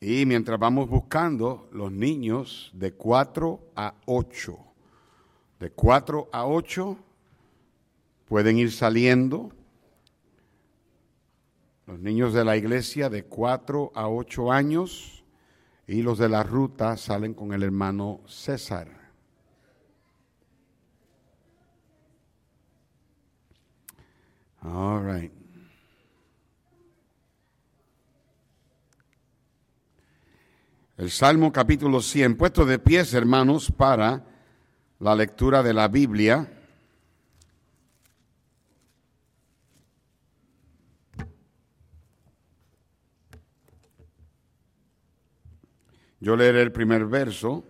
y mientras vamos buscando, los niños de 4 a 8, de 4 a 8 pueden ir saliendo. Los niños de la iglesia de 4 a 8 años y los de la ruta salen con el hermano César. All right. El Salmo capítulo 100, puesto de pies, hermanos, para la lectura de la Biblia. Yo leeré el primer verso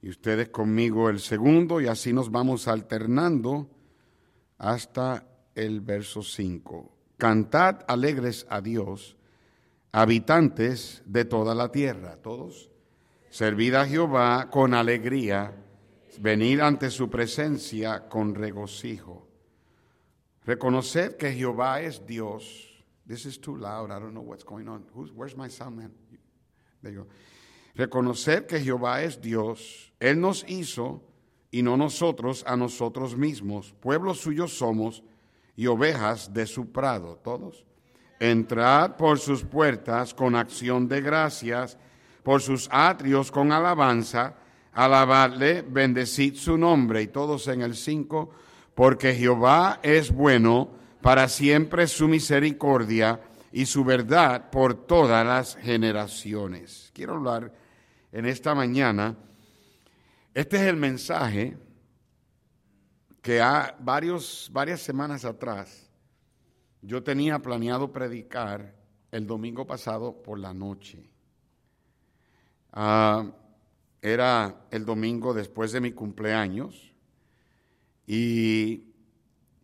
y ustedes conmigo el segundo y así nos vamos alternando hasta el verso 5. Cantad alegres a Dios habitantes de toda la tierra, todos, servid a Jehová con alegría, venid ante su presencia con regocijo. Reconoced que Jehová es Dios. This is too loud. I don't know what's going on. where's my sound man? There you go. Reconocer que Jehová es Dios. Él nos hizo y no nosotros a nosotros mismos. Pueblo suyo somos y ovejas de su prado. Todos. Entrad por sus puertas con acción de gracias, por sus atrios con alabanza, alabadle, bendecid su nombre. Y todos en el 5, porque Jehová es bueno, para siempre su misericordia y su verdad por todas las generaciones. Quiero hablar en esta mañana, este es el mensaje que ha varios, varias semanas atrás yo tenía planeado predicar el domingo pasado por la noche. Ah, era el domingo después de mi cumpleaños y,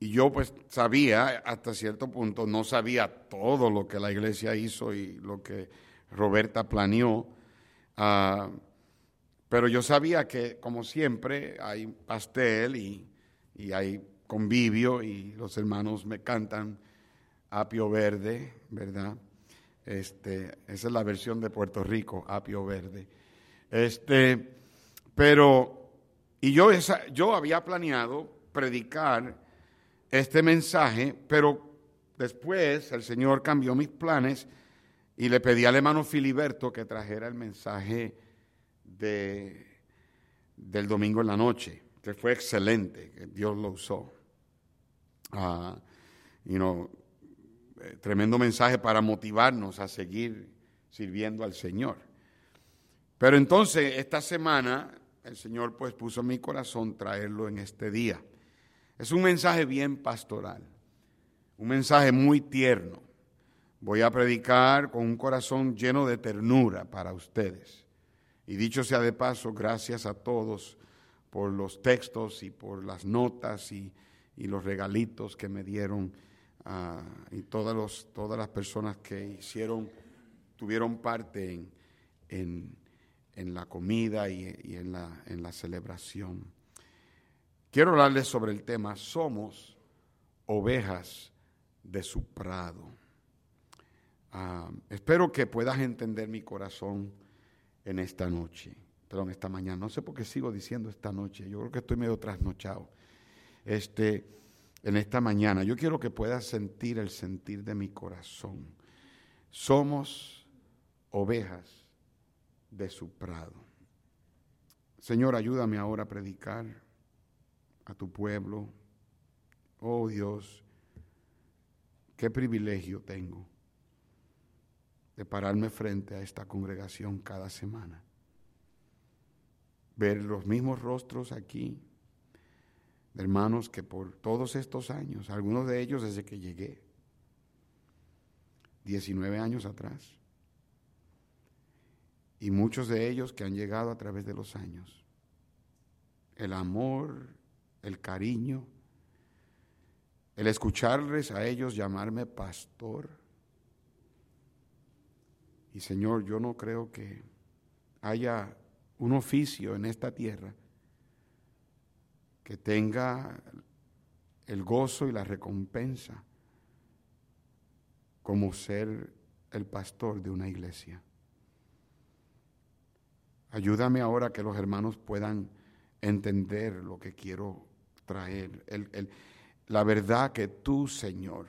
yo pues sabía hasta cierto punto, no sabía todo lo que la iglesia hizo y lo que Roberta planeó, ah, pero yo sabía que como siempre hay pastel y, y hay convivio y los hermanos me cantan apio verde, ¿verdad? Este, esa es la versión de Puerto Rico, apio verde. Este, pero, y yo, esa, yo había planeado predicar este mensaje, pero después el Señor cambió mis planes y le pedí al hermano Filiberto que trajera el mensaje de, del domingo en la noche, que fue excelente, que Dios lo usó. Uh, you know, eh, tremendo mensaje para motivarnos a seguir sirviendo al Señor. Pero entonces, esta semana, el Señor pues puso en mi corazón traerlo en este día. Es un mensaje bien pastoral, un mensaje muy tierno. Voy a predicar con un corazón lleno de ternura para ustedes. Y dicho sea de paso, gracias a todos por los textos y por las notas y, y los regalitos que me dieron Ah, y todas, los, todas las personas que hicieron, tuvieron parte en, en, la comida y, en, la, en la celebración. Quiero hablarles sobre el tema, somos ovejas de su prado. Ah, espero que puedas entender mi corazón en esta noche, perdón, esta mañana. No sé por qué sigo diciendo esta noche, yo creo que estoy medio trasnochado. Este, en esta mañana. Yo quiero que puedas sentir el sentir de mi corazón. Somos ovejas de su prado. Señor, ayúdame ahora a predicar a tu pueblo. Oh Dios, qué privilegio tengo de pararme frente a esta congregación cada semana. Ver los mismos rostros aquí, hermanos que por todos estos años, algunos de ellos desde que llegué, 19 años atrás, y muchos de ellos que han llegado a través de los años. El amor, el cariño, el escucharles a ellos llamarme pastor. Y Señor, yo no creo que haya un oficio en esta tierra que tenga el gozo y la recompensa como ser el pastor de una iglesia. Ayúdame ahora que los hermanos puedan entender lo que quiero traer. la verdad que tú, Señor,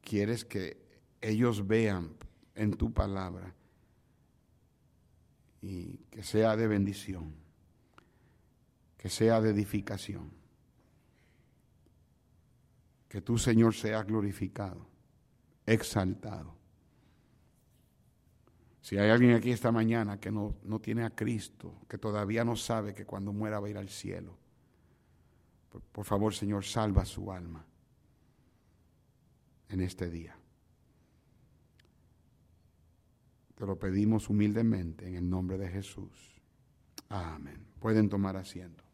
quieres que ellos vean en tu palabra y que sea de bendición, que sea de edificación. Que tú, Señor, seas glorificado, exaltado. Si hay alguien aquí esta mañana que no, no, tiene a Cristo, que todavía no sabe que cuando muera va a ir al cielo, por, por favor, Señor, salva su alma en este día. Te lo pedimos humildemente en el nombre de Jesús. Amén. Pueden tomar asiento.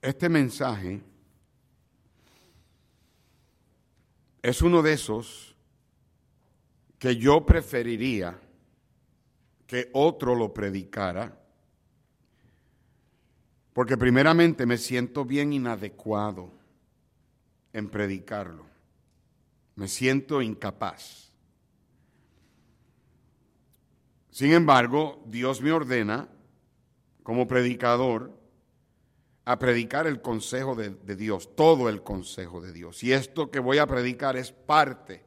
Este mensaje es uno de esos que yo preferiría que otro lo predicara, porque primeramente me siento bien inadecuado en predicarlo, me siento incapaz. Sin embargo, Dios me ordena como predicador a predicar el consejo de, Dios, todo el consejo de Dios. Y esto que voy a predicar es parte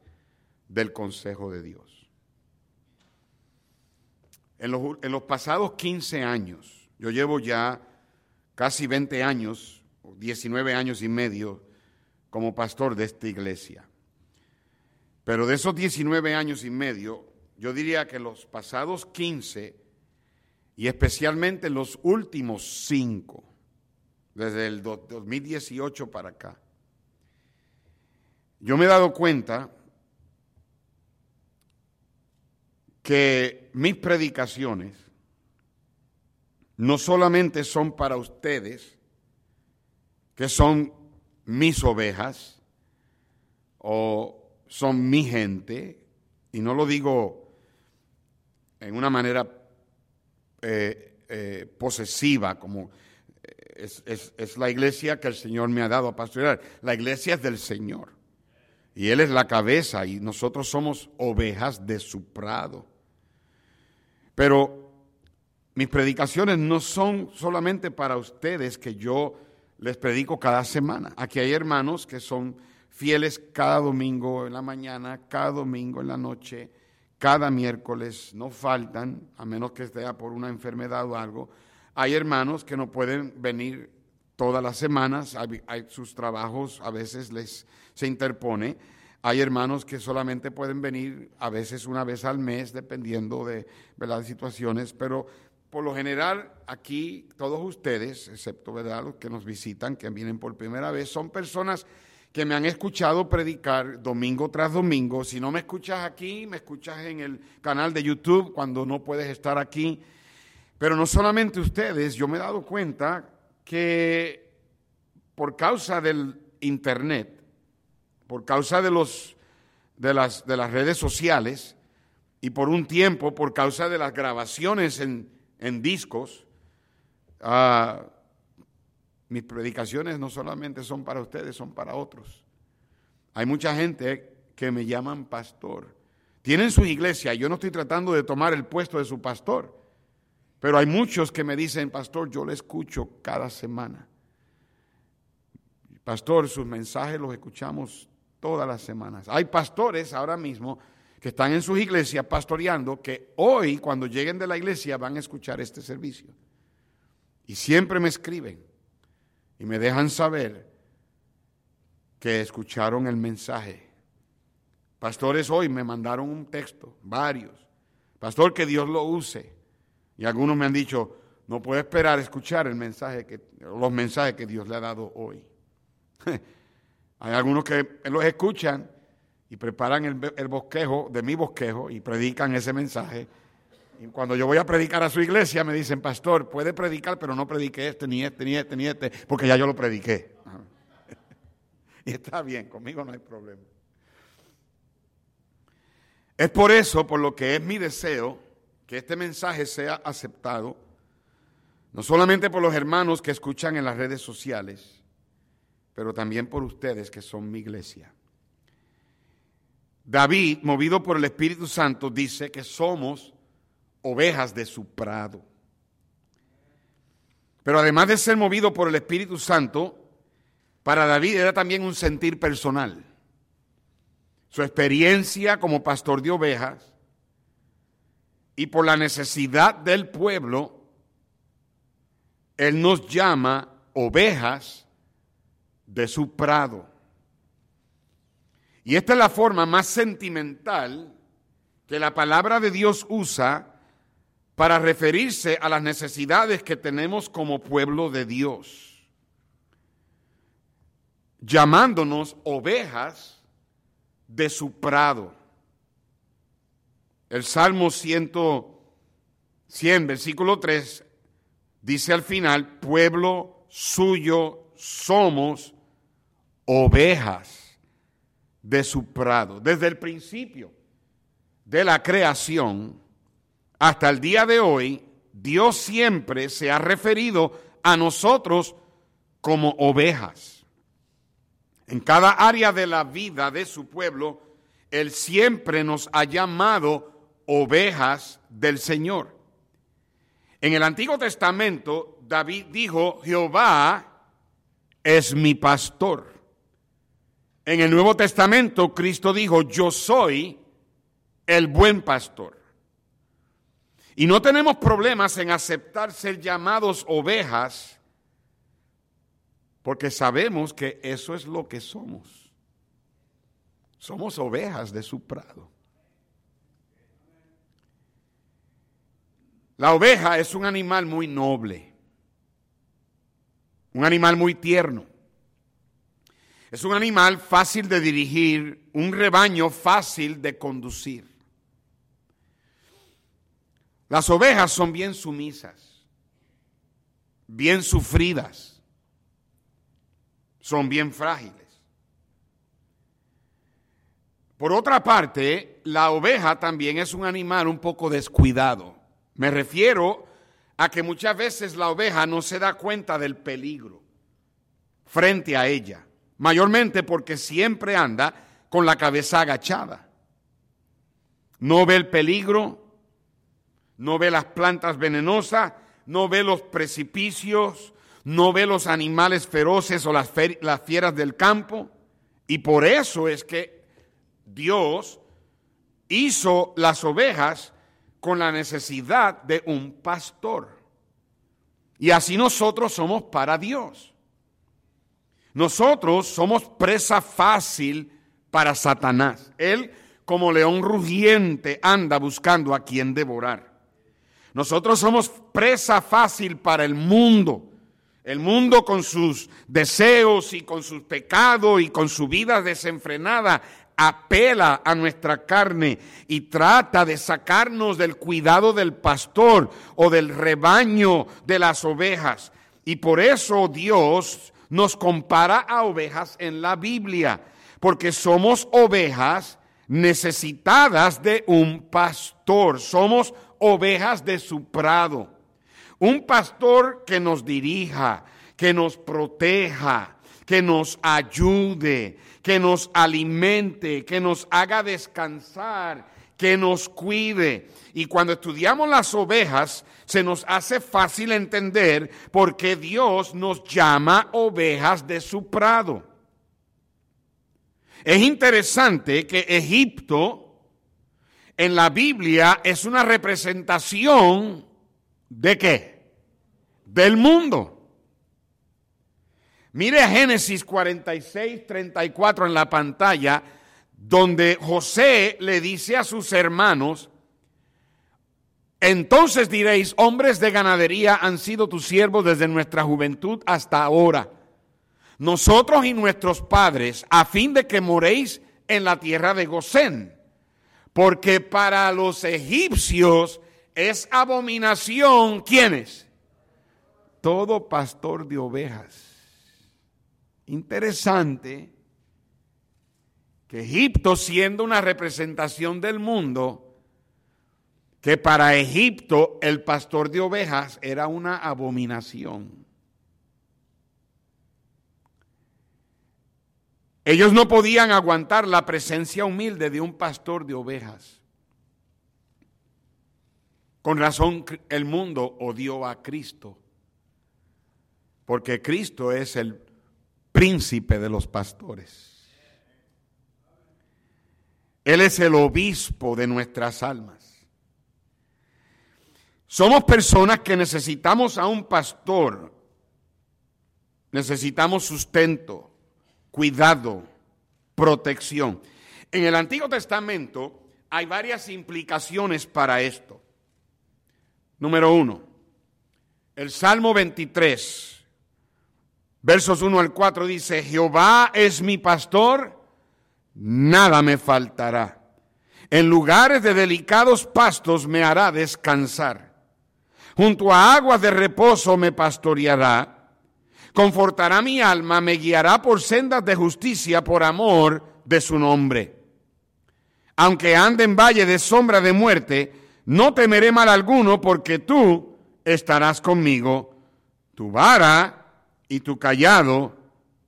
del consejo de Dios. En los, en los pasados 15 años, yo llevo ya casi 20 años, 19 años y medio, como pastor de esta iglesia. Pero de esos 19 años y medio, yo diría que los pasados 15 y especialmente los últimos 5, desde el 2018 para acá. Yo me he dado cuenta que mis predicaciones no solamente son para ustedes, que son mis ovejas, o son mi gente, y no lo digo en una manera eh, eh, posesiva, como es, la iglesia que el Señor me ha dado a pastorear. La iglesia es del Señor. Y Él es la cabeza y nosotros somos ovejas de su prado. Pero mis predicaciones no son solamente para ustedes que yo les predico cada semana. Aquí hay hermanos que son fieles cada domingo en la mañana, cada domingo en la noche, cada miércoles, no faltan, a menos que esté por una enfermedad o algo hay hermanos que no pueden venir todas las semanas, hay, sus trabajos a veces les se interpone. Hay hermanos que solamente pueden venir a veces una vez al mes, dependiendo de, las situaciones, pero por lo general aquí todos ustedes, excepto ¿verdad? los que nos visitan, que vienen por primera vez, son personas que me han escuchado predicar domingo tras domingo. Si no me escuchas aquí, me escuchas en el canal de YouTube cuando no puedes estar aquí. Pero no solamente ustedes, yo me he dado cuenta que por causa del Internet, por causa de, los, de, las, de las redes sociales y por un tiempo por causa de las grabaciones en, discos, ah, mis predicaciones no solamente son para ustedes, son para otros. Hay mucha gente que me llaman pastor. Tienen su iglesia, yo no estoy tratando de tomar el puesto de su pastor. Pero hay muchos que me dicen, pastor, yo le escucho cada semana. Pastor, sus mensajes los escuchamos todas las semanas. Hay pastores ahora mismo que están en sus iglesias pastoreando que hoy, cuando lleguen de la iglesia, van a escuchar este servicio. Y siempre me escriben y me dejan saber que escucharon el mensaje. Pastores hoy me mandaron un texto, varios. Pastor, que Dios lo use. Y algunos me han dicho, no puedo esperar escuchar el mensaje que, los mensajes que Dios le ha dado hoy. Hay algunos que los escuchan y preparan el, bosquejo de mi bosquejo y predican ese mensaje. Y cuando yo voy a predicar a su iglesia me dicen, pastor, puede predicar, pero no predique este, ni este, ni este, ni este, porque ya yo lo prediqué. y está bien, conmigo no hay problema. Es por eso, por lo que es mi deseo, que este mensaje sea aceptado, no solamente por los hermanos que escuchan en las redes sociales, pero también por ustedes que son mi iglesia. David, movido por el Espíritu Santo, dice que somos ovejas de su prado. Pero además de ser movido por el Espíritu Santo, para David era también un sentir personal. Su experiencia como pastor de ovejas y por la necesidad del pueblo, él nos llama ovejas de su prado. Y esta es la forma más sentimental que la palabra de Dios usa para referirse a las necesidades que tenemos como pueblo de Dios, llamándonos ovejas de su prado. El Salmo 100, 100, versículo 3, dice al final, pueblo suyo somos ovejas de su prado. Desde el principio de la creación hasta el día de hoy, Dios siempre se ha referido a nosotros como ovejas. En cada área de la vida de su pueblo, Él siempre nos ha llamado ovejas del Señor. En el Antiguo Testamento, David dijo, Jehová es mi pastor. En el Nuevo Testamento, Cristo dijo, yo soy el buen pastor. Y no tenemos problemas en aceptar ser llamados ovejas, porque sabemos que eso es lo que somos. Somos ovejas de su prado. La oveja es un animal muy noble, un animal muy tierno. Es un animal fácil de dirigir, un rebaño fácil de conducir. Las ovejas son bien sumisas, bien sufridas, son bien frágiles. Por otra parte, la oveja también es un animal un poco descuidado. Me refiero a que muchas veces la oveja no se da cuenta del peligro frente a ella mayormente porque siempre anda con la cabeza agachada. No ve el peligro, no ve las plantas venenosas, no ve los precipicios, no ve los animales feroces o las, las fieras del campo. Y por eso es que Dios hizo las ovejas con la necesidad de un pastor. Y así nosotros somos para Dios. Nosotros somos presa fácil para Satanás. Él, como león rugiente, anda buscando a quien devorar. Nosotros somos presa fácil para el mundo. El mundo con sus deseos y con sus pecados y con su vida desenfrenada apela a nuestra carne y trata de sacarnos del cuidado del pastor o del rebaño de las ovejas. Y por eso Dios nos compara a ovejas en la Biblia, porque somos ovejas necesitadas de un pastor, somos ovejas de su prado, un pastor que nos dirija, que nos proteja, que nos ayude, que nos alimente, que nos haga descansar, que nos cuide. Y cuando estudiamos las ovejas, se nos hace fácil entender por qué Dios nos llama ovejas de su prado. Es interesante que Egipto en la Biblia es una representación de qué? Del mundo. Mire Génesis 46, 34 en la pantalla donde José le dice a sus hermanos, entonces diréis, hombres de ganadería han sido tus siervos desde nuestra juventud hasta ahora. Nosotros y nuestros padres, a fin de que moréis en la tierra de Gosén, porque para los egipcios es abominación, ¿quiénes? Todo pastor de ovejas. Interesante que Egipto, siendo una representación del mundo, que para Egipto el pastor de ovejas era una abominación. Ellos no podían aguantar la presencia humilde de un pastor de ovejas. Con razón el mundo odió a Cristo, porque Cristo es el príncipe de los pastores. Él es el obispo de nuestras almas. Somos personas que necesitamos a un pastor, necesitamos sustento, cuidado, protección. En el Antiguo Testamento hay varias implicaciones para esto. Número uno, el Salmo 23, versos 1 al 4 dice, Jehová es mi pastor, nada me faltará. En lugares de delicados pastos me hará descansar. Junto a aguas de reposo me pastoreará confortará mi alma, me guiará por sendas de justicia por amor de su nombre. Aunque ande en valle de sombra de muerte, no temeré mal alguno porque tú estarás conmigo. Tu vara y tu callado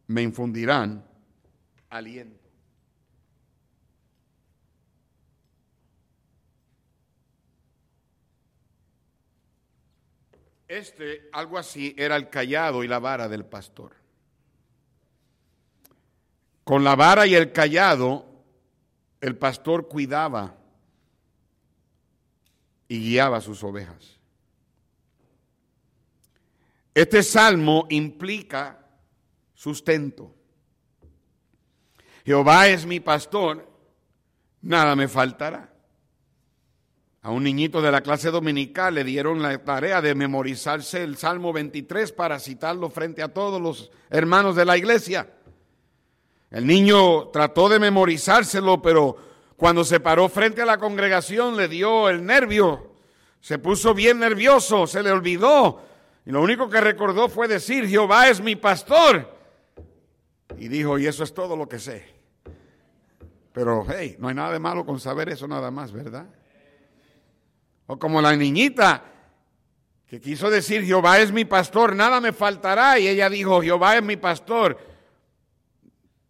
me infundirán aliento. Este, algo así, era el callado y la vara del pastor. Con la vara y el callado, el pastor cuidaba y guiaba sus ovejas. Este salmo implica sustento. Jehová es mi pastor, nada me faltará. A un niñito de la clase dominical le dieron la tarea de memorizarse el Salmo 23 para citarlo frente a todos los hermanos de la iglesia. El niño trató de memorizárselo, pero cuando se paró frente a la congregación le dio el nervio, se puso bien nervioso, se le olvidó. Y lo único que recordó fue decir, Jehová es mi pastor. Y dijo, y eso es todo lo que sé. Pero, hey, no hay nada de malo con saber eso nada más, ¿verdad? O como la niñita que quiso decir, Jehová es mi pastor, nada me faltará. Y ella dijo, Jehová es mi pastor,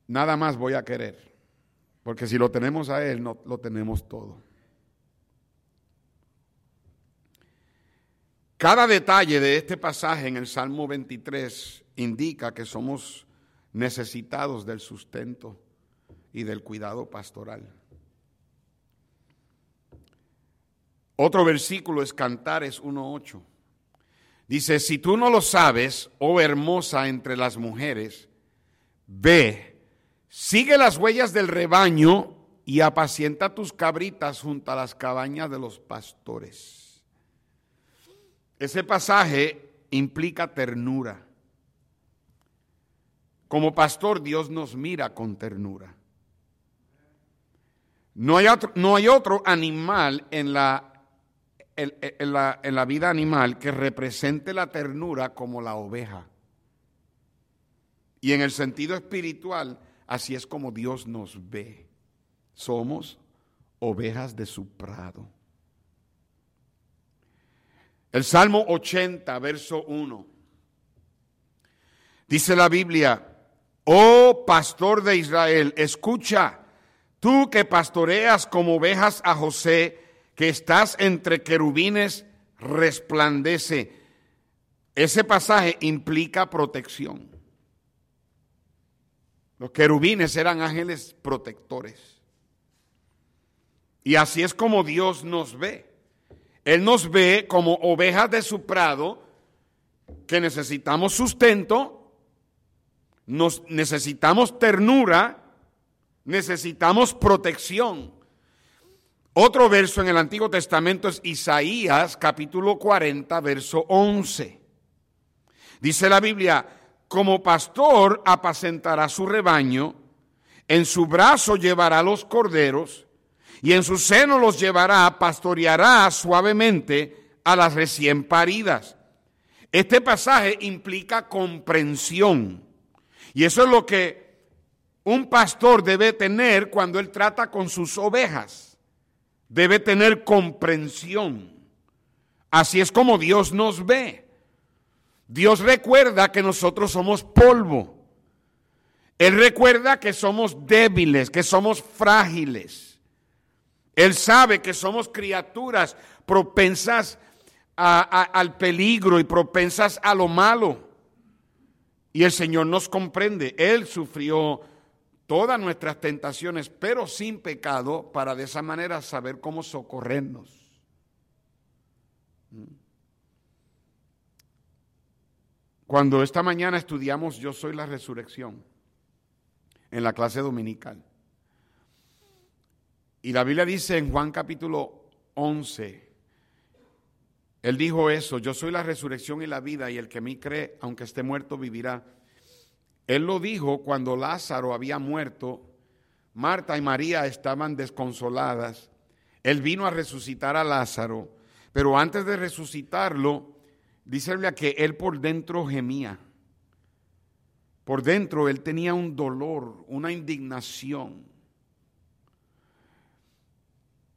nada más voy a querer. Porque si lo tenemos a Él, no, lo tenemos todo. Cada detalle de este pasaje en el Salmo 23 indica que somos necesitados del sustento y del cuidado pastoral. Otro versículo es Cantares 1.8. Dice, si tú no lo sabes, oh hermosa entre las mujeres, ve, sigue las huellas del rebaño y apacienta tus cabritas junto a las cabañas de los pastores. Ese pasaje implica ternura. Como pastor Dios nos mira con ternura. No hay otro, no hay otro animal en la en, la, en la vida animal que represente la ternura como la oveja. Y en el sentido espiritual, así es como Dios nos ve. Somos ovejas de su prado. El Salmo 80, verso 1. Dice la Biblia, oh pastor de Israel, escucha, tú que pastoreas como ovejas a José, que estás entre querubines resplandece. Ese pasaje implica protección. Los querubines eran ángeles protectores. Y así es como Dios nos ve. Él nos ve como ovejas de su prado que necesitamos sustento, nos necesitamos ternura, necesitamos protección. Otro verso en el Antiguo Testamento es Isaías capítulo 40, verso 11. Dice la Biblia, como pastor apacentará su rebaño, En su brazo llevará los corderos y en su seno los llevará, pastoreará suavemente a las recién paridas. Este pasaje implica comprensión. Y eso es lo que un pastor debe tener cuando él trata con sus ovejas. Debe tener comprensión. Así es como Dios nos ve. Dios recuerda que nosotros somos polvo. Él recuerda que somos débiles, que somos frágiles. Él sabe que somos criaturas propensas al peligro y propensas a lo malo. Y el Señor nos comprende. Él sufrió todas nuestras tentaciones, pero sin pecado, para de esa manera saber cómo socorrernos. Cuando esta mañana estudiamos Yo soy la resurrección en la clase dominical. Y la Biblia dice en Juan capítulo 11, Él dijo eso, yo soy la resurrección y la vida y el que me cree, aunque esté muerto, vivirá. Él lo dijo cuando Lázaro había muerto, Marta y María estaban desconsoladas, Él vino a resucitar a Lázaro, pero antes de resucitarlo, dice que él por dentro gemía. Por dentro él tenía un dolor, una indignación.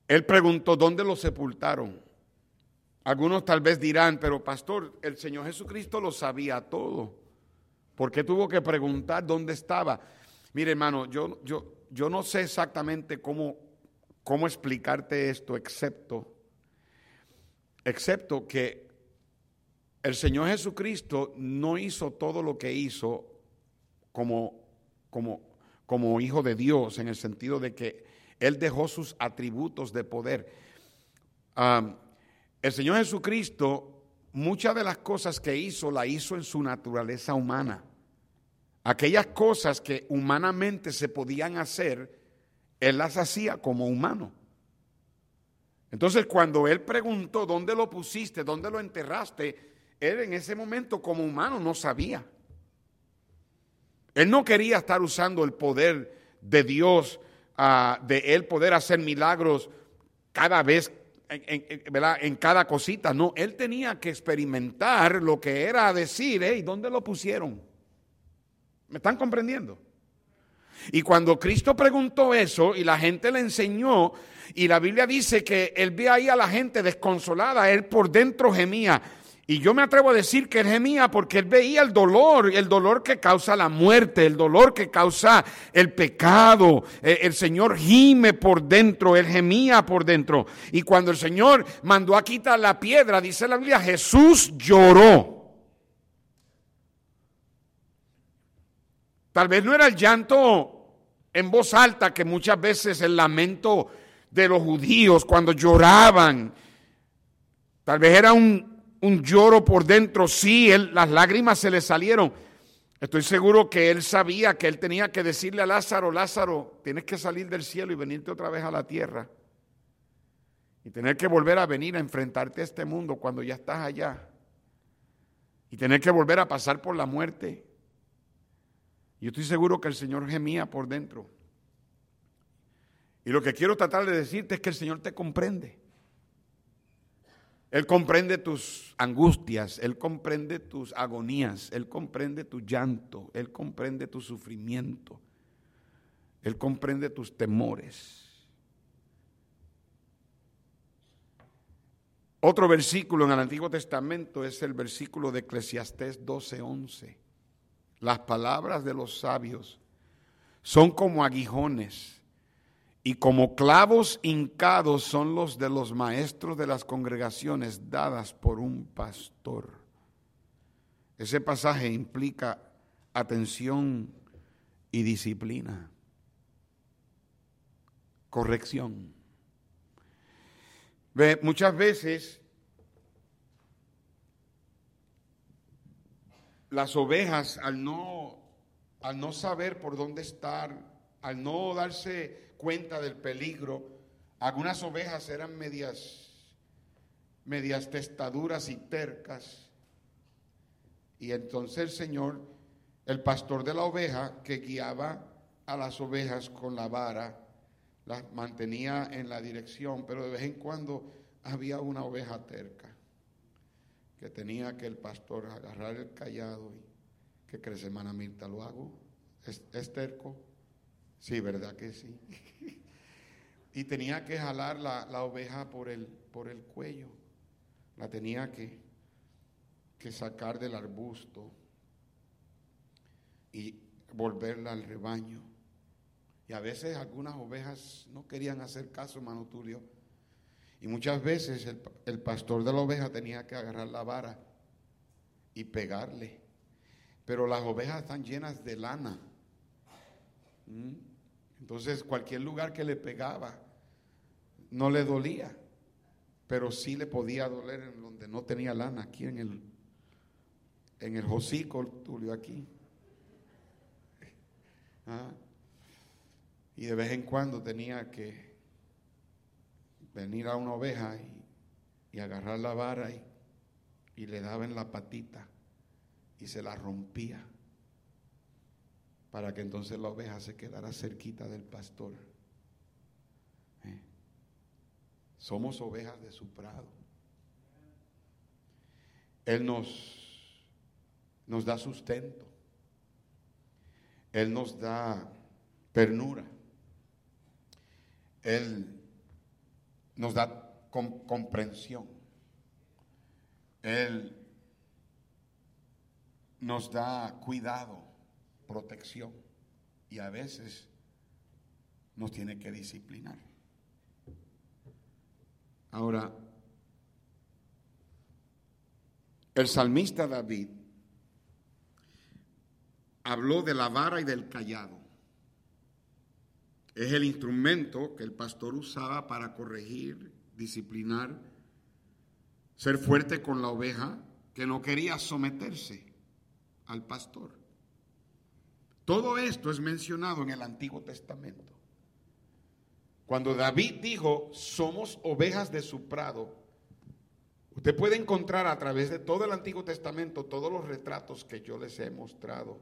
Él preguntó, ¿dónde lo sepultaron? Algunos tal vez dirán, pero pastor, el Señor Jesucristo lo sabía todo. ¿Por qué tuvo que preguntar dónde estaba? Mire, hermano, yo, yo, yo no sé exactamente cómo, cómo explicarte esto, excepto, excepto que el Señor Jesucristo no hizo todo lo que hizo como, como, como hijo de Dios, en el sentido de que Él dejó sus atributos de poder. el Señor Jesucristo, muchas de las cosas que hizo, la hizo en su naturaleza humana. Aquellas cosas que humanamente se podían hacer, Él las hacía como humano. Entonces, cuando Él preguntó, ¿dónde lo pusiste? ¿Dónde lo enterraste? Él en ese momento como humano no sabía. Él no quería estar usando el poder de Dios, ah, de él poder hacer milagros cada vez, en, cada cosita. No, él tenía que experimentar lo que era decir, ¿y ¿dónde lo pusieron? ¿Me están comprendiendo? Y cuando Cristo preguntó eso y la gente le enseñó, y la Biblia dice que él ve ahí a la gente desconsolada, él por dentro gemía. Y yo me atrevo a decir que él gemía porque él veía el dolor, el dolor que causa la muerte, el dolor que causa el pecado. Eh, el Señor gime por dentro, él gemía por dentro. Y cuando el Señor mandó a quitar la piedra, dice la Biblia, Jesús lloró. Tal vez no era el llanto en voz alta, que muchas veces el lamento de los judíos cuando lloraban. Tal vez era un un lloro por dentro, sí, él, las lágrimas se le salieron. Estoy seguro que él sabía que él tenía que decirle a Lázaro, Lázaro, tienes que salir del cielo y venirte otra vez a la tierra. Y tener que volver a venir a enfrentarte a este mundo cuando ya estás allá. Y tener que volver a pasar por la muerte. Yo estoy seguro que el Señor gemía por dentro. Y lo que quiero tratar de decirte es que el Señor te comprende. Él comprende tus angustias, Él comprende tus agonías, Él comprende tu llanto, Él comprende tu sufrimiento, Él comprende tus temores. Otro versículo en el Antiguo Testamento es el versículo de Eclesiastés 12:11. Las palabras de los sabios son como aguijones y como clavos hincados son los de los maestros de las congregaciones dadas por un pastor. Ese pasaje implica atención y disciplina, corrección. Ve, muchas veces las ovejas al no, al no saber por dónde estar, al no darse cuenta del peligro. Algunas ovejas eran medias, medias testaduras y tercas. Y entonces el Señor, el pastor de la oveja que guiaba a las ovejas con la vara, las mantenía en la dirección, pero de vez en cuando había una oveja terca que tenía que el pastor agarrar el callado y ¿qué crees, hermana? ¿Lo hago? ¿Es, terco? Sí, ¿verdad que sí? y tenía que jalar la, la, oveja por el, por el cuello. La tenía que, que sacar del arbusto y volverla al rebaño. Y a veces algunas ovejas no querían hacer caso, hermano Tulio y muchas veces el, pastor de la oveja tenía que agarrar la vara y pegarle. Pero las ovejas están llenas de lana. ¿Mm? Entonces cualquier lugar que le pegaba no le dolía, pero sí le podía doler en donde no tenía lana, aquí en el, en el Tulio, aquí. ¿Ah? Y de vez en cuando tenía que venir a una oveja y, agarrar la vara y, y, le daba en la patita y se la rompía para que entonces la oveja se quedara cerquita del pastor. ¿Eh? Somos ovejas de su prado. Él nos, nos da sustento. Él nos da ternura. Él nos da comprensión. Él nos da cuidado, protección y a veces nos tiene que disciplinar. Ahora, el salmista David habló de la vara y del callado. Es el instrumento que el pastor usaba para corregir, disciplinar, ser fuerte con la oveja que no quería someterse al pastor. Todo esto es mencionado en el Antiguo Testamento. Cuando David dijo, somos ovejas de su prado, usted puede encontrar a través de todo el Antiguo Testamento todos los retratos que yo les he mostrado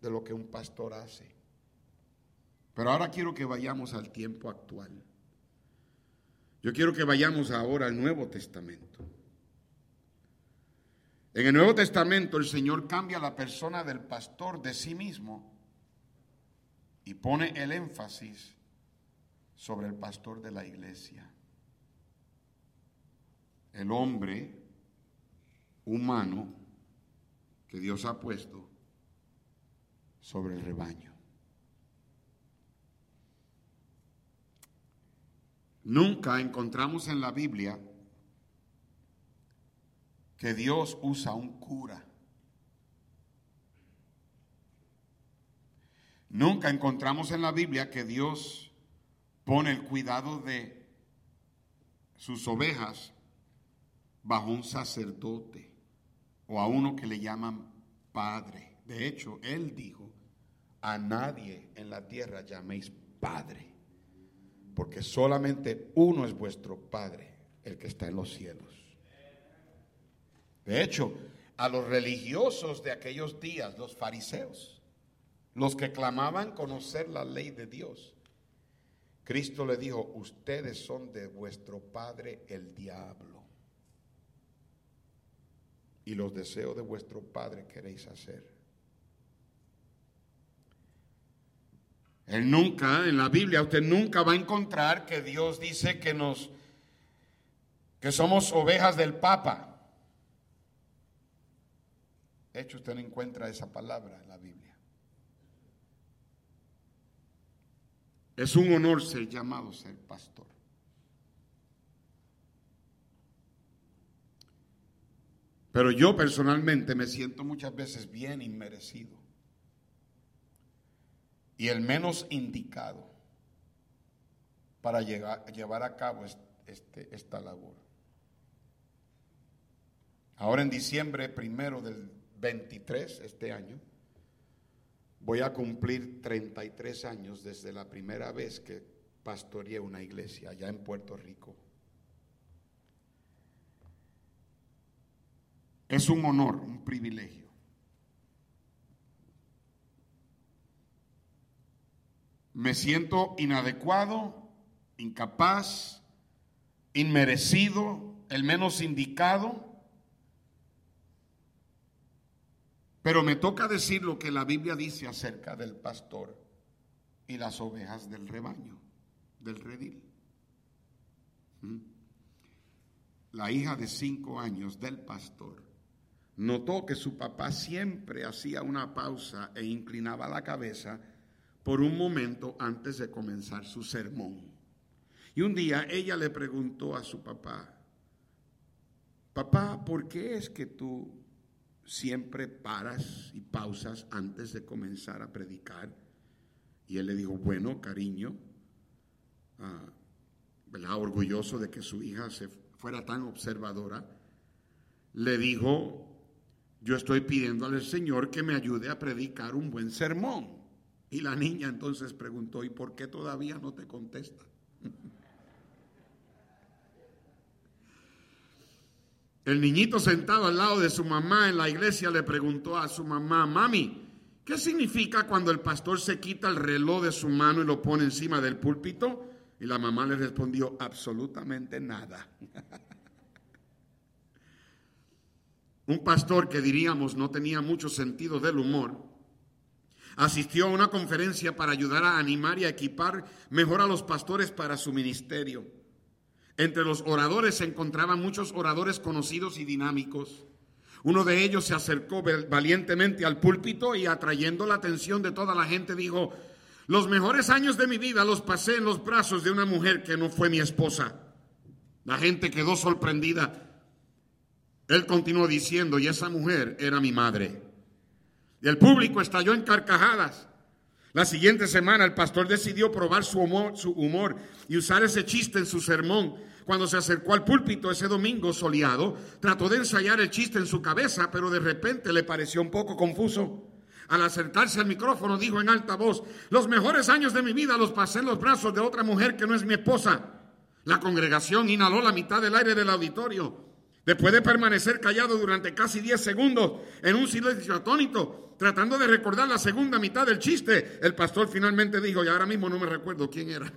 de lo que un pastor hace. Pero ahora quiero que vayamos al tiempo actual. Yo quiero que vayamos ahora al Nuevo Testamento. En el Nuevo Testamento el Señor cambia la persona del pastor de sí mismo y pone el énfasis sobre el pastor de la iglesia. El hombre humano que Dios ha puesto sobre el rebaño. Nunca encontramos en la Biblia que Dios usa un cura. Nunca encontramos en la Biblia que Dios pone el cuidado de sus ovejas bajo un sacerdote o a uno que le llaman padre. De hecho, Él dijo, a nadie en la tierra llaméis padre porque solamente uno es vuestro Padre, el que está en los cielos. De hecho, a los religiosos de aquellos días, los fariseos, los que clamaban conocer la ley de Dios, Cristo le dijo, ustedes son de vuestro Padre el diablo. Y los deseos de vuestro Padre queréis hacer. Él nunca, en la Biblia, usted nunca va a encontrar que Dios dice que nos, que somos ovejas del Papa. Hecho, usted no encuentra esa palabra en la Biblia. Es un honor ser llamado ser pastor. Pero yo personalmente me siento muchas veces bien inmerecido y el menos indicado para llevar a cabo este, esta labor. Ahora en diciembre primero del 23, este año, voy a cumplir 33 años desde la primera vez que pastoreé una iglesia allá en Puerto Rico. Es un honor, un privilegio. me siento inadecuado, incapaz, inmerecido, el menos indicado. Pero me toca decir lo que la Biblia dice acerca del pastor y las ovejas del rebaño, del redil. ¿Mm? La hija de cinco años del pastor notó que su papá siempre hacía una pausa e inclinaba la cabeza por un momento antes de comenzar su sermón. Y un día ella le preguntó a su papá, papá, ¿por qué es que tú siempre paras y pausas antes de comenzar a predicar? Y él le dijo, bueno, cariño, ah, orgulloso de que su hija se fuera tan observadora, le dijo, yo estoy pidiendo al Señor que me ayude a predicar un buen sermón. Y la niña entonces preguntó, ¿y por qué todavía no te contesta? El niñito sentado al lado de su mamá en la iglesia le preguntó a su mamá, mami, ¿qué significa cuando el pastor se quita el reloj de su mano y lo pone encima del púlpito? Y la mamá le respondió, absolutamente nada. Un pastor que diríamos no tenía mucho sentido del humor, Asistió a una conferencia para ayudar a animar y a equipar mejor a los pastores para su ministerio. Entre los oradores se encontraban muchos oradores conocidos y dinámicos. Uno de ellos se acercó valientemente al púlpito y atrayendo la atención de toda la gente dijo, los mejores años de mi vida los pasé en los brazos de una mujer que no fue mi esposa. La gente quedó sorprendida. Él continuó diciendo, y esa mujer era mi madre. Y el público estalló en carcajadas. La siguiente semana el pastor decidió probar su humor, su humor y usar ese chiste en su sermón. Cuando se acercó al púlpito ese domingo soleado, trató de ensayar el chiste en su cabeza, pero de repente le pareció un poco confuso. Al acercarse al micrófono dijo en alta voz, los mejores años de mi vida los pasé en los brazos de otra mujer que no es mi esposa. La congregación inhaló la mitad del aire del auditorio. Después de permanecer callado durante casi 10 segundos en un silencio atónito, tratando de recordar la segunda mitad del chiste, el pastor finalmente dijo, y ahora mismo no me recuerdo quién era.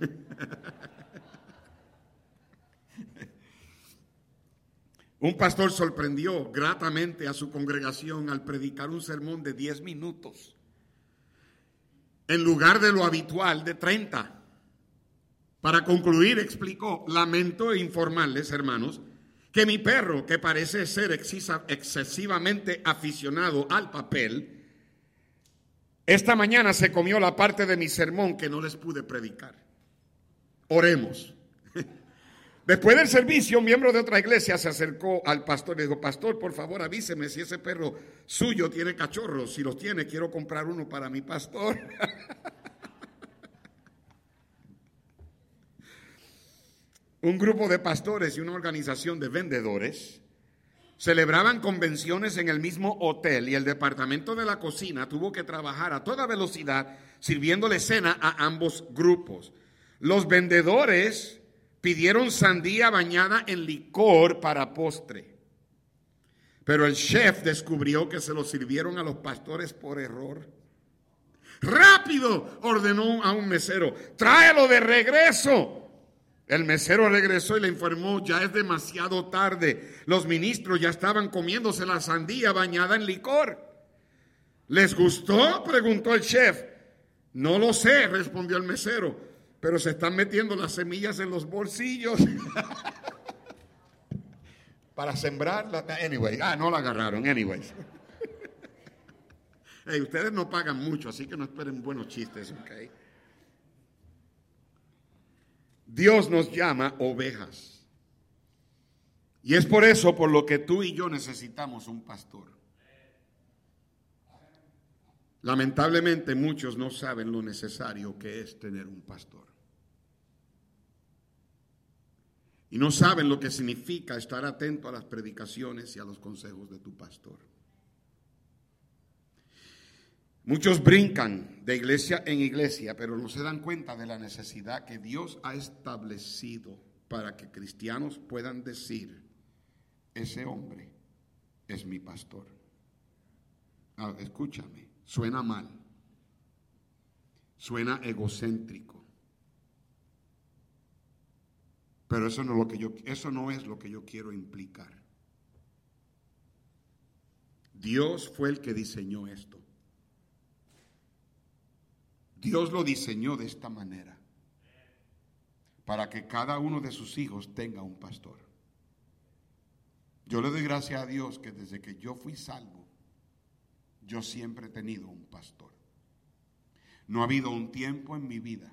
un pastor sorprendió gratamente a su congregación al predicar un sermón de 10 minutos, en lugar de lo habitual de 30. Para concluir, explicó, lamento informarles, hermanos, que mi perro, que parece ser excesivamente aficionado al papel, esta mañana se comió la parte de mi sermón que no les pude predicar. Oremos. Después del servicio, un miembro de otra iglesia se acercó al pastor y dijo, pastor, por favor avíseme si ese perro suyo tiene cachorros. Si los tiene, quiero comprar uno para mi pastor. un grupo de pastores y una organización de vendedores celebraban convenciones en el mismo hotel y el departamento de la cocina tuvo que trabajar a toda velocidad sirviéndole cena a ambos grupos. Los vendedores pidieron sandía bañada en licor para postre. Pero el chef descubrió que se lo sirvieron a los pastores por error. Rápido, ordenó a un mesero, tráelo de regreso. El mesero regresó y le informó, ya es demasiado tarde. Los ministros ya estaban comiéndose la sandía bañada en licor. ¿Les gustó? preguntó el chef. No lo sé, respondió el mesero, pero se están metiendo las semillas en los bolsillos. Para sembrarla. Anyway, ah, no la agarraron, anyways. hey, ustedes no pagan mucho, así que no esperen buenos chistes, ¿ok? Dios nos llama ovejas. Y es por eso por lo que tú y yo necesitamos un pastor. Lamentablemente muchos no saben lo necesario que es tener un pastor. Y no saben lo que significa estar atento a las predicaciones y a los consejos de tu pastor. Muchos brincan de iglesia en iglesia, pero no se dan cuenta de la necesidad que Dios ha establecido para que cristianos puedan decir, ese hombre es mi pastor. Ah, escúchame, suena mal, Suena egocéntrico. Pero eso no, es lo que yo, eso no es lo que yo quiero implicar. Dios fue el que diseñó esto. Dios lo diseñó de esta manera, para que cada uno de sus hijos tenga un pastor. Yo le doy gracias a Dios que desde que yo fui salvo, yo siempre he tenido un pastor. No ha habido un tiempo en mi vida.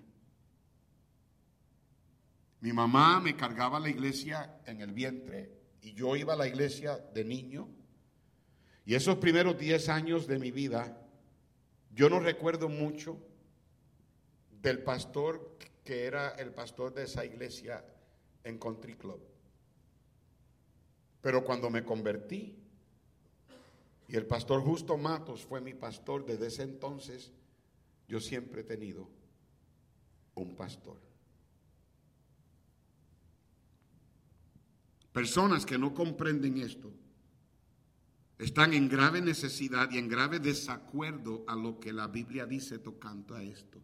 Mi mamá me cargaba la iglesia en el vientre y yo iba a la iglesia de niño. Y esos primeros 10 años de mi vida, yo no recuerdo mucho del pastor que era el pastor de esa iglesia en Country Club. Pero cuando me convertí, y el pastor Justo Matos fue mi pastor desde ese entonces, yo siempre he tenido un pastor. Personas que no comprenden esto están en grave necesidad y en grave desacuerdo a lo que la Biblia dice tocando a esto.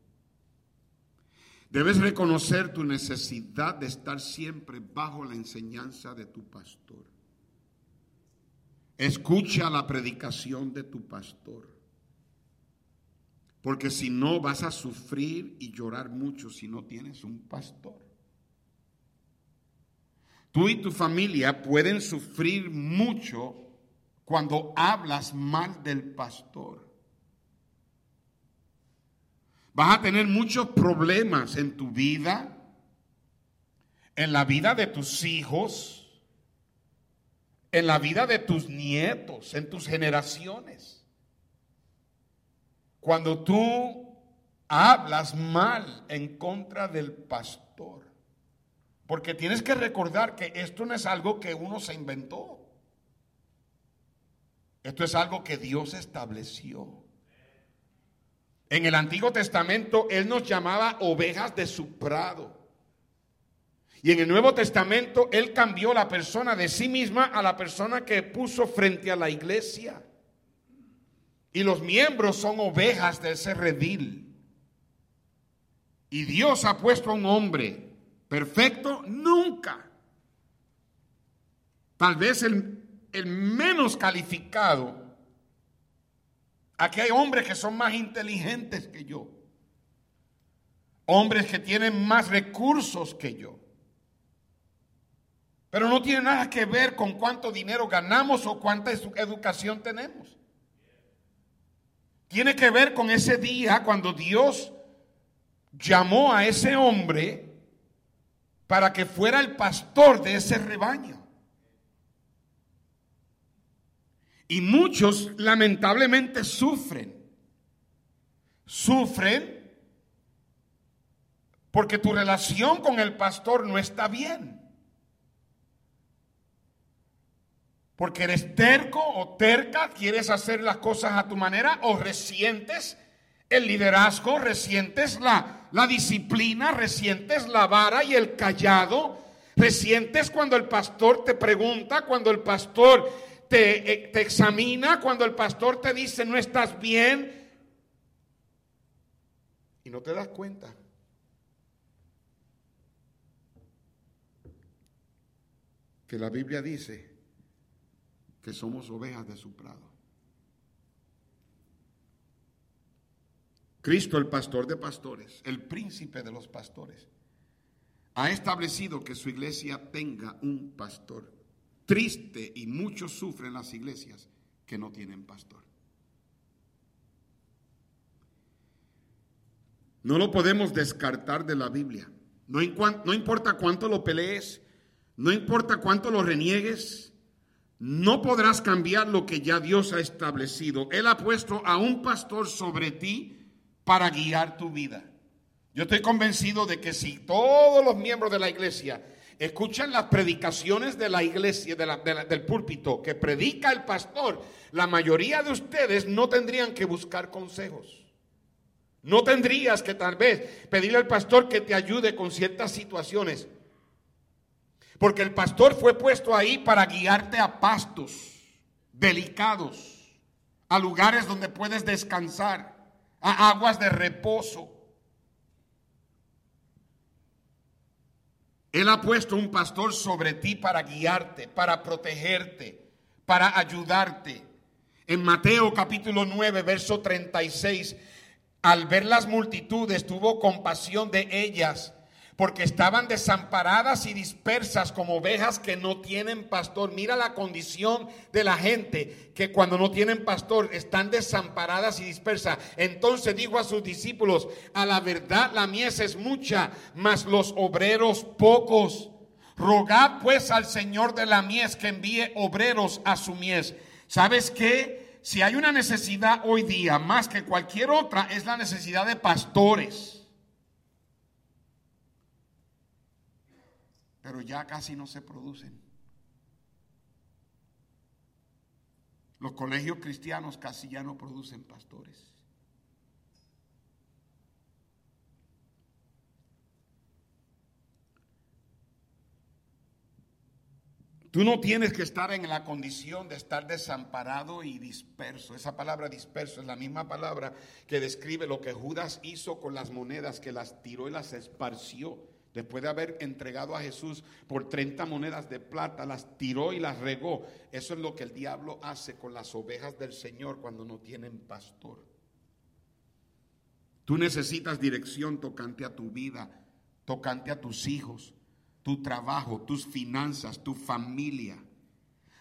Debes reconocer tu necesidad de estar siempre bajo la enseñanza de tu pastor. Escucha la predicación de tu pastor. Porque si no vas a sufrir y llorar mucho si no tienes un pastor. Tú y tu familia pueden sufrir mucho cuando hablas mal del pastor. Vas a tener muchos problemas en tu vida, en la vida de tus hijos, en la vida de tus nietos, en tus generaciones. Cuando tú hablas mal en contra del pastor. Porque tienes que recordar que esto no es algo que uno se inventó. Esto es algo que Dios estableció. En el Antiguo Testamento Él nos llamaba ovejas de su prado. Y en el Nuevo Testamento Él cambió la persona de sí misma a la persona que puso frente a la iglesia. Y los miembros son ovejas de ese redil. Y Dios ha puesto a un hombre perfecto nunca. Tal vez el, el menos calificado Aquí hay hombres que son más inteligentes que yo. Hombres que tienen más recursos que yo. Pero no tiene nada que ver con cuánto dinero ganamos o cuánta educación tenemos. Tiene que ver con ese día cuando Dios llamó a ese hombre para que fuera el pastor de ese rebaño. Y muchos lamentablemente sufren. Sufren porque tu relación con el pastor no está bien. Porque eres terco o terca, quieres hacer las cosas a tu manera o resientes el liderazgo, resientes la, la disciplina, resientes la vara y el callado, resientes cuando el pastor te pregunta, cuando el pastor eh, te, examina, cuando el pastor te dice no estás bien y no te das cuenta. Que la Biblia dice que somos ovejas de su prado. Cristo, el pastor de pastores, el príncipe de los pastores, ha establecido que su iglesia tenga un pastor triste y muchos sufren las iglesias que no tienen pastor. No lo podemos descartar de la Biblia. No, no, importa cuánto lo pelees, no importa cuánto lo reniegues, no podrás cambiar lo que ya Dios ha establecido. Él ha puesto a un pastor sobre ti para guiar tu vida. Yo estoy convencido de que si todos los miembros de la iglesia escuchan las predicaciones de la iglesia, del púlpito que predica el pastor, la mayoría de ustedes no tendrían que buscar consejos. No tendrías que tal vez pedirle al pastor que te ayude con ciertas situaciones. Porque el pastor fue puesto ahí para guiarte a pastos delicados, a lugares donde puedes descansar, a aguas de reposo. Él ha puesto un pastor sobre ti para guiarte, para protegerte, para ayudarte. En Mateo capítulo 9, verso 36, al ver las multitudes, tuvo compasión de ellas porque estaban desamparadas y dispersas como ovejas que no tienen pastor. Mira la condición de la gente que cuando no tienen pastor están desamparadas y dispersas. Entonces dijo a sus discípulos, a la verdad la mies es mucha, mas los obreros pocos. Rogad pues al Señor de la mies que envíe obreros a su mies. ¿Sabes qué? Si hay una necesidad hoy día más que cualquier otra es la necesidad de pastores. Pero ya casi no se producen. Los colegios cristianos casi ya no producen pastores. Tú no tienes que estar en la condición de estar desamparado y disperso. Esa palabra disperso es la misma palabra que describe lo que Judas hizo con las monedas, que las tiró y las esparció. Después de haber entregado a Jesús por 30 monedas de plata, las tiró y las regó. Eso es lo que el diablo hace con las ovejas del Señor cuando no tienen pastor. Tú necesitas dirección tocante a tu vida, tocante a tus hijos, tu trabajo, tus finanzas, tu familia.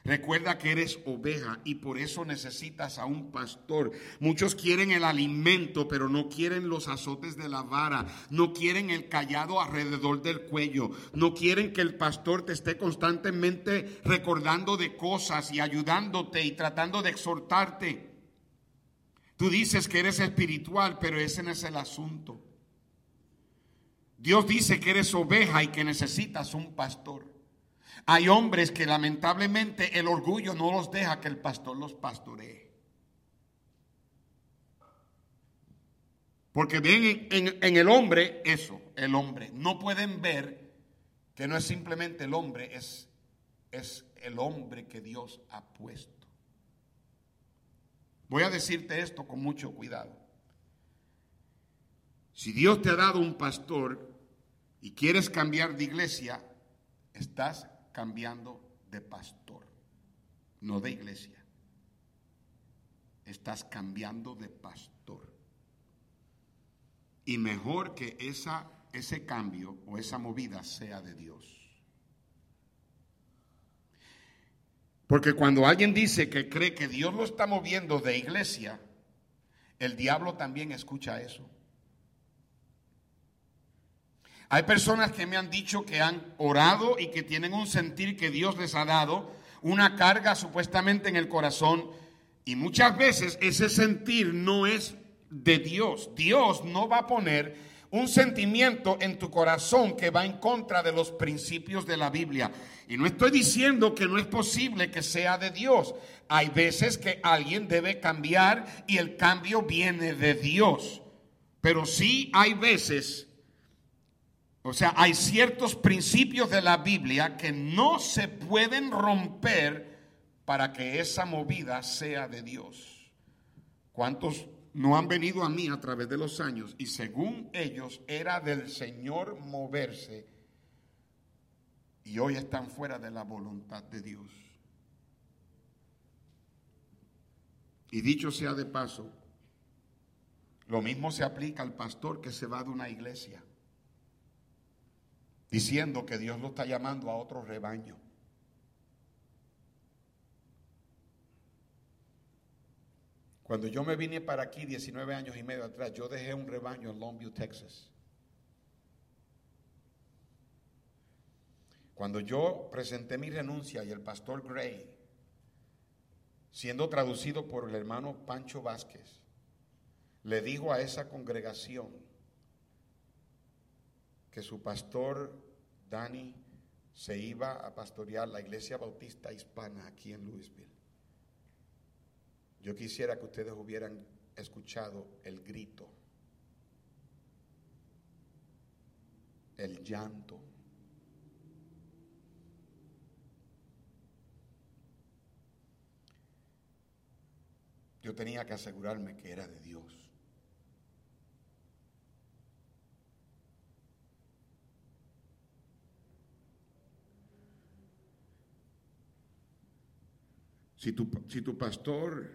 Recuerda que eres oveja y por eso necesitas a un pastor. Muchos quieren el alimento, pero no quieren los azotes de la vara, no quieren el callado alrededor del cuello, no quieren que el pastor te esté constantemente recordando de cosas y ayudándote y tratando de exhortarte. Tú dices que eres espiritual, pero ese no es el asunto. Dios dice que eres oveja y que necesitas un pastor. Hay hombres que lamentablemente el orgullo no los deja que el pastor los pastoree. Porque ven en, el hombre eso, el hombre. No pueden ver que no es simplemente el hombre, es, es el hombre que Dios ha puesto. Voy a decirte esto con mucho cuidado. Si Dios te ha dado un pastor y quieres cambiar de iglesia, estás cambiando de pastor, no de iglesia. Estás cambiando de pastor. Y mejor que esa, ese cambio o esa movida sea de Dios. Porque cuando alguien dice que cree que Dios lo está moviendo de iglesia, el diablo también escucha eso. Hay personas que me han dicho que han orado y que tienen un sentir que Dios les ha dado, una carga supuestamente en el corazón, y muchas veces ese sentir no es de Dios. Dios no va a poner un sentimiento en tu corazón que va en contra de los principios de la Biblia. Y no estoy diciendo que no es posible que sea de Dios. Hay veces que alguien debe cambiar y el cambio viene de Dios. Pero sí hay veces o sea, hay ciertos principios de la Biblia que no se pueden romper para que esa movida sea de Dios. ¿Cuántos no han venido a mí a través de los años y según ellos era del Señor moverse y hoy están fuera de la voluntad de Dios? Y dicho sea de paso, lo mismo se aplica al pastor que se va de una iglesia diciendo que Dios lo está llamando a otro rebaño. Cuando yo me vine para aquí 19 años y medio atrás, yo dejé un rebaño en Longview, Texas. Cuando yo presenté mi renuncia y el pastor Gray, siendo traducido por el hermano Pancho Vázquez, le dijo a esa congregación, que su pastor Dani se iba a pastorear la iglesia bautista hispana aquí en Louisville. Yo quisiera que ustedes hubieran escuchado el grito, el llanto. Yo tenía que asegurarme que era de Dios. Si tu, si tu pastor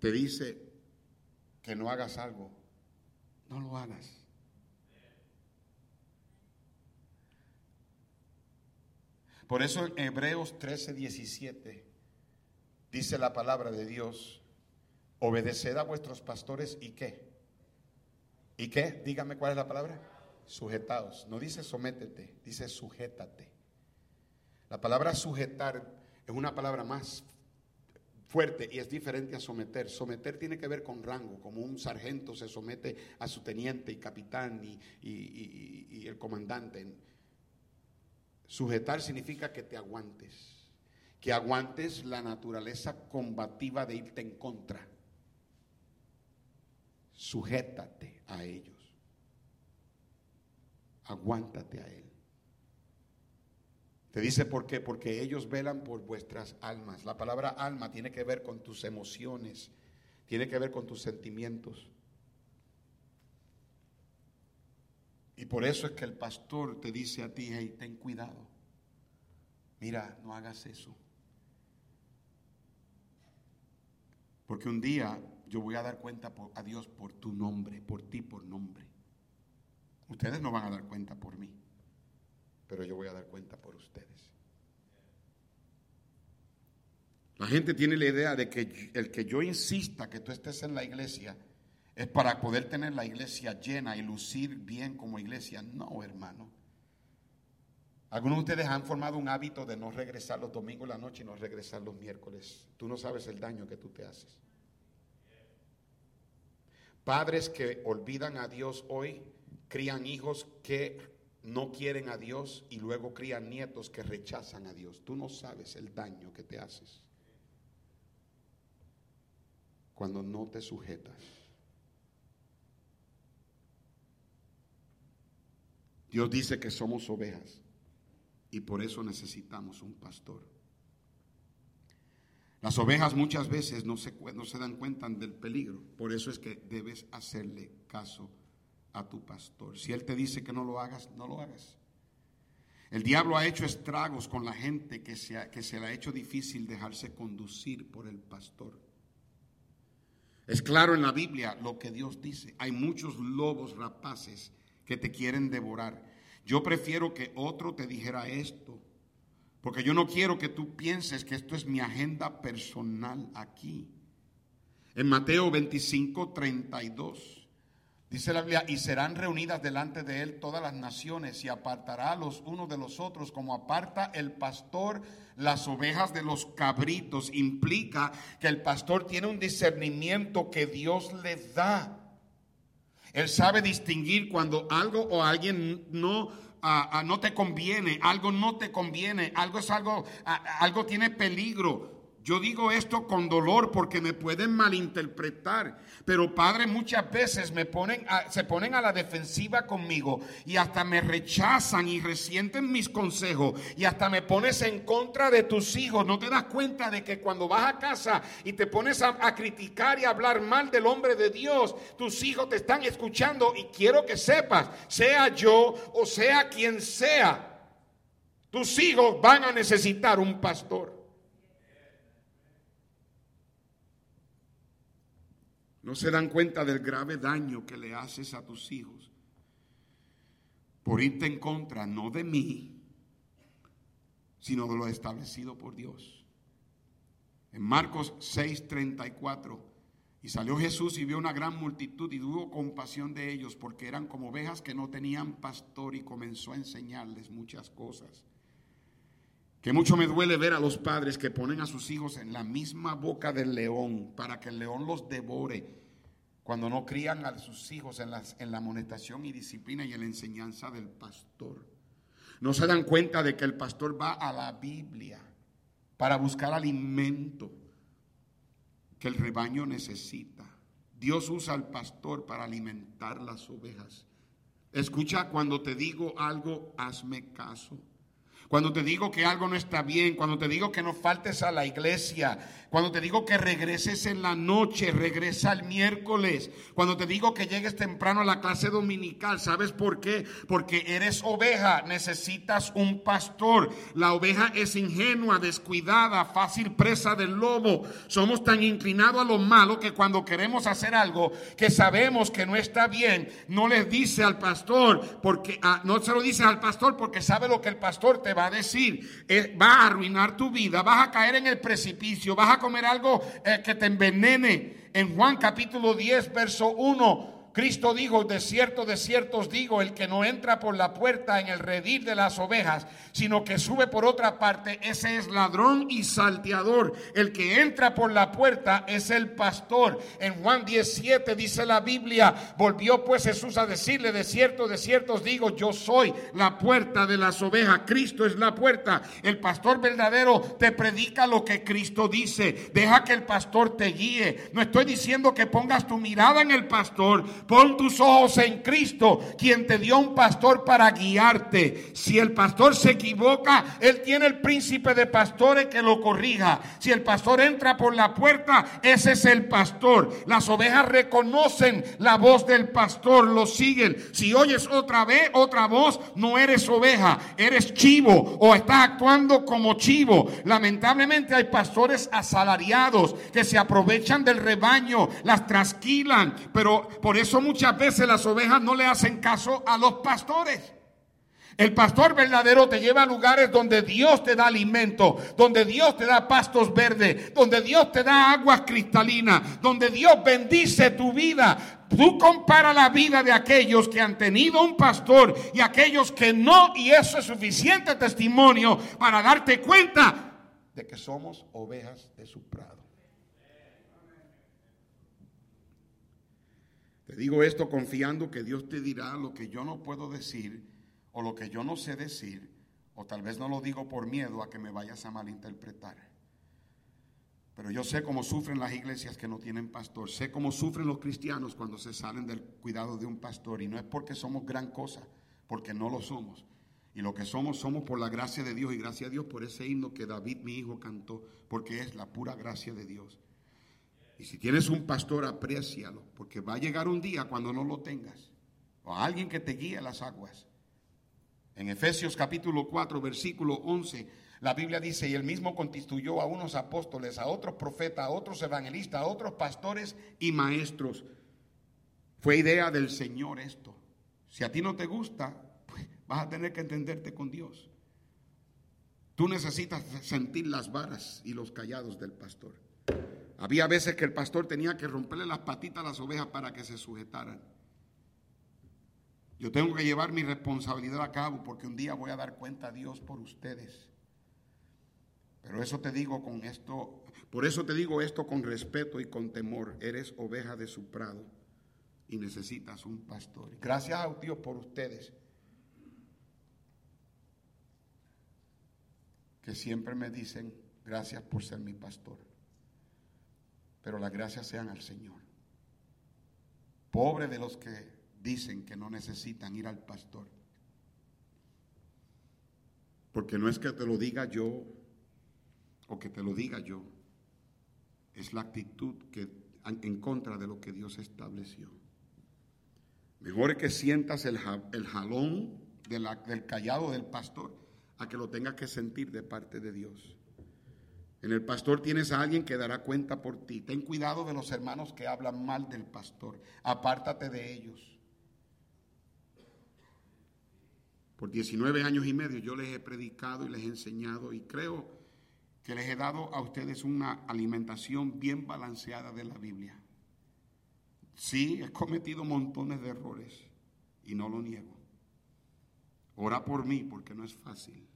te dice que no hagas algo, no lo hagas. Por eso en Hebreos 13, 17 dice la palabra de Dios, obedeced a vuestros pastores y qué. ¿Y qué? Dígame cuál es la palabra. Sujetados. No dice sométete, dice sujétate. La palabra sujetar es una palabra más fuerte y es diferente a someter. Someter tiene que ver con rango, como un sargento se somete a su teniente y capitán y, el comandante. Sujetar significa que te aguantes, que aguantes la naturaleza combativa de irte en contra. Sujétate a ellos. Aguántate a él. Te dice por qué, porque ellos velan por vuestras almas. La palabra alma tiene que ver con tus emociones, tiene que ver con tus sentimientos. Y por eso es que el pastor te dice a ti, hey, ten cuidado. Mira, no hagas eso. Porque un día yo voy a dar cuenta a Dios por tu nombre, por ti por nombre. Ustedes no van a dar cuenta por mí pero yo voy a dar cuenta por ustedes. La gente tiene la idea de que el que yo insista que tú estés en la iglesia es para poder tener la iglesia llena y lucir bien como iglesia. No, hermano. Algunos de ustedes han formado un hábito de no regresar los domingos la noche y no regresar los miércoles. Tú no sabes el daño que tú te haces. Padres que olvidan a Dios hoy crían hijos que no quieren a Dios y luego crían nietos que rechazan a Dios. Tú no sabes el daño que te haces cuando no te sujetas. Dios dice que somos ovejas y por eso necesitamos un pastor. Las ovejas muchas veces no se, dan cuenta del peligro, por eso es que debes hacerle caso a tu pastor. Si él te dice que no lo hagas, no lo hagas. El diablo ha hecho estragos con la gente que se, que se le ha hecho difícil dejarse conducir por el pastor. Es claro en la Biblia lo que Dios dice. Hay muchos lobos rapaces que te quieren devorar. Yo prefiero que otro te dijera esto, porque yo no quiero que tú pienses que esto es mi agenda personal aquí. En Mateo 25, 32. Dice la Biblia, y serán reunidas delante de él todas las naciones y apartará los unos de los otros como aparta el pastor las ovejas de los cabritos. Implica que el pastor tiene un discernimiento que Dios le da. Él sabe distinguir cuando algo o alguien no, no te conviene, algo no te conviene, algo es algo, algo tiene peligro. Yo digo esto con dolor porque me pueden malinterpretar, pero Padre muchas veces me ponen se ponen a la defensiva conmigo y hasta me rechazan y resienten mis consejos y hasta me pones en contra de tus hijos. ¿No te das cuenta de que cuando vas a casa y te pones a, a criticar y a hablar mal del hombre de Dios, tus hijos te están escuchando y quiero que sepas, sea yo o sea quien sea, tus hijos van a necesitar un pastor. No se dan cuenta del grave daño que le haces a tus hijos por irte en contra, no de mí, sino de lo establecido por Dios. En Marcos 6:34, y salió Jesús y vio una gran multitud y tuvo compasión de ellos porque eran como ovejas que no tenían pastor y comenzó a enseñarles muchas cosas. Que mucho me duele ver a los padres que ponen a sus hijos en la misma boca del león para que el león los devore cuando no crían a sus hijos en, la amonestación y disciplina y en la enseñanza del pastor. No se dan cuenta de que el pastor va a la Biblia para buscar alimento que el rebaño necesita. Dios usa al pastor para alimentar las ovejas. Escucha cuando te digo algo, hazme caso. Cuando te digo que algo no está bien, cuando te digo que no faltes a la iglesia, cuando te digo que regreses en la noche, regresa el miércoles. Cuando te digo que llegues temprano a la clase dominical, ¿sabes por qué? Porque eres oveja, necesitas un pastor. La oveja es ingenua, descuidada, fácil presa del lobo. Somos tan inclinados a lo malo que cuando queremos hacer algo que sabemos que no está bien, no le dice al pastor, porque ah, no se lo dice al pastor porque sabe lo que el pastor te va a decir. Eh, va a arruinar tu vida, vas a caer en el precipicio, vas a comer algo eh, que te envenene. En Juan capítulo 10, verso 1 Cristo dijo, de cierto, de cierto os digo, el que no entra por la puerta en el redil de las ovejas, sino que sube por otra parte, ese es ladrón y salteador. El que entra por la puerta es el pastor. En Juan 17 dice la Biblia, volvió pues Jesús a decirle, de cierto, de cierto os digo, yo soy la puerta de las ovejas. Cristo es la puerta. El pastor verdadero te predica lo que Cristo dice. Deja que el pastor te guíe. No estoy diciendo que pongas tu mirada en el pastor Pon tus ojos en Cristo, quien te dio un pastor para guiarte. Si el pastor se equivoca, él tiene el príncipe de pastores que lo corrija. Si el pastor entra por la puerta, ese es el pastor. Las ovejas reconocen la voz del pastor, lo siguen. Si oyes otra vez otra voz, no eres oveja, eres chivo o estás actuando como chivo. Lamentablemente hay pastores asalariados que se aprovechan del rebaño, las trasquilan, pero por eso muchas veces las ovejas no le hacen caso a los pastores. El pastor verdadero te lleva a lugares donde Dios te da alimento, donde Dios te da pastos verdes, donde Dios te da aguas cristalinas, donde Dios bendice tu vida. Tú compara la vida de aquellos que han tenido un pastor y aquellos que no, y eso es suficiente testimonio para darte cuenta de que somos ovejas de su prado. Te digo esto confiando que Dios te dirá lo que yo no puedo decir o lo que yo no sé decir, o tal vez no lo digo por miedo a que me vayas a malinterpretar. Pero yo sé cómo sufren las iglesias que no tienen pastor, sé cómo sufren los cristianos cuando se salen del cuidado de un pastor, y no es porque somos gran cosa, porque no lo somos. Y lo que somos, somos por la gracia de Dios, y gracias a Dios por ese himno que David, mi hijo, cantó, porque es la pura gracia de Dios. Y si tienes un pastor, aprécialo, porque va a llegar un día cuando no lo tengas. O alguien que te guíe las aguas. En Efesios capítulo 4, versículo 11, la Biblia dice, y él mismo constituyó a unos apóstoles, a otros profetas, a otros evangelistas, a otros pastores y maestros. Fue idea del Señor esto. Si a ti no te gusta, pues vas a tener que entenderte con Dios. Tú necesitas sentir las varas y los callados del pastor. Había veces que el pastor tenía que romperle las patitas a las ovejas para que se sujetaran. Yo tengo que llevar mi responsabilidad a cabo porque un día voy a dar cuenta a Dios por ustedes. Pero eso te digo con esto, por eso te digo esto con respeto y con temor. Eres oveja de su prado y necesitas un pastor. Gracias a Dios por ustedes. Que siempre me dicen, gracias por ser mi pastor pero las gracias sean al Señor. Pobre de los que dicen que no necesitan ir al pastor. Porque no es que te lo diga yo o que te lo diga yo. Es la actitud que en contra de lo que Dios estableció. Mejor es que sientas el, jalón del callado del pastor a que lo tengas que sentir de parte de Dios. En el pastor tienes a alguien que dará cuenta por ti. Ten cuidado de los hermanos que hablan mal del pastor. Apártate de ellos. Por 19 años y medio yo les he predicado y les he enseñado y creo que les he dado a ustedes una alimentación bien balanceada de la Biblia. Sí, he cometido montones de errores y no lo niego. Ora por mí porque no es fácil.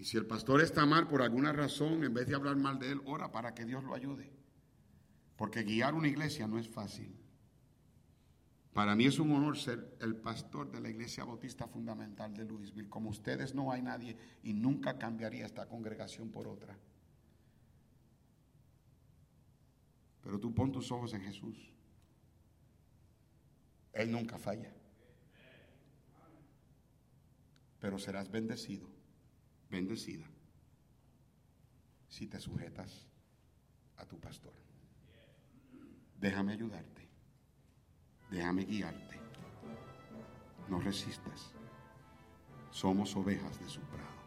Y si el pastor está mal por alguna razón, en vez de hablar mal de él, ora para que Dios lo ayude. Porque guiar una iglesia no es fácil. Para mí es un honor ser el pastor de la Iglesia Bautista Fundamental de Louisville. Como ustedes no hay nadie y nunca cambiaría esta congregación por otra. Pero tú pon tus ojos en Jesús. Él nunca falla. pero serás bendecido, bendecida si te sujetas a tu pastor. Déjame ayudarte. Déjame guiarte. No resistas. Somos ovejas de su prado.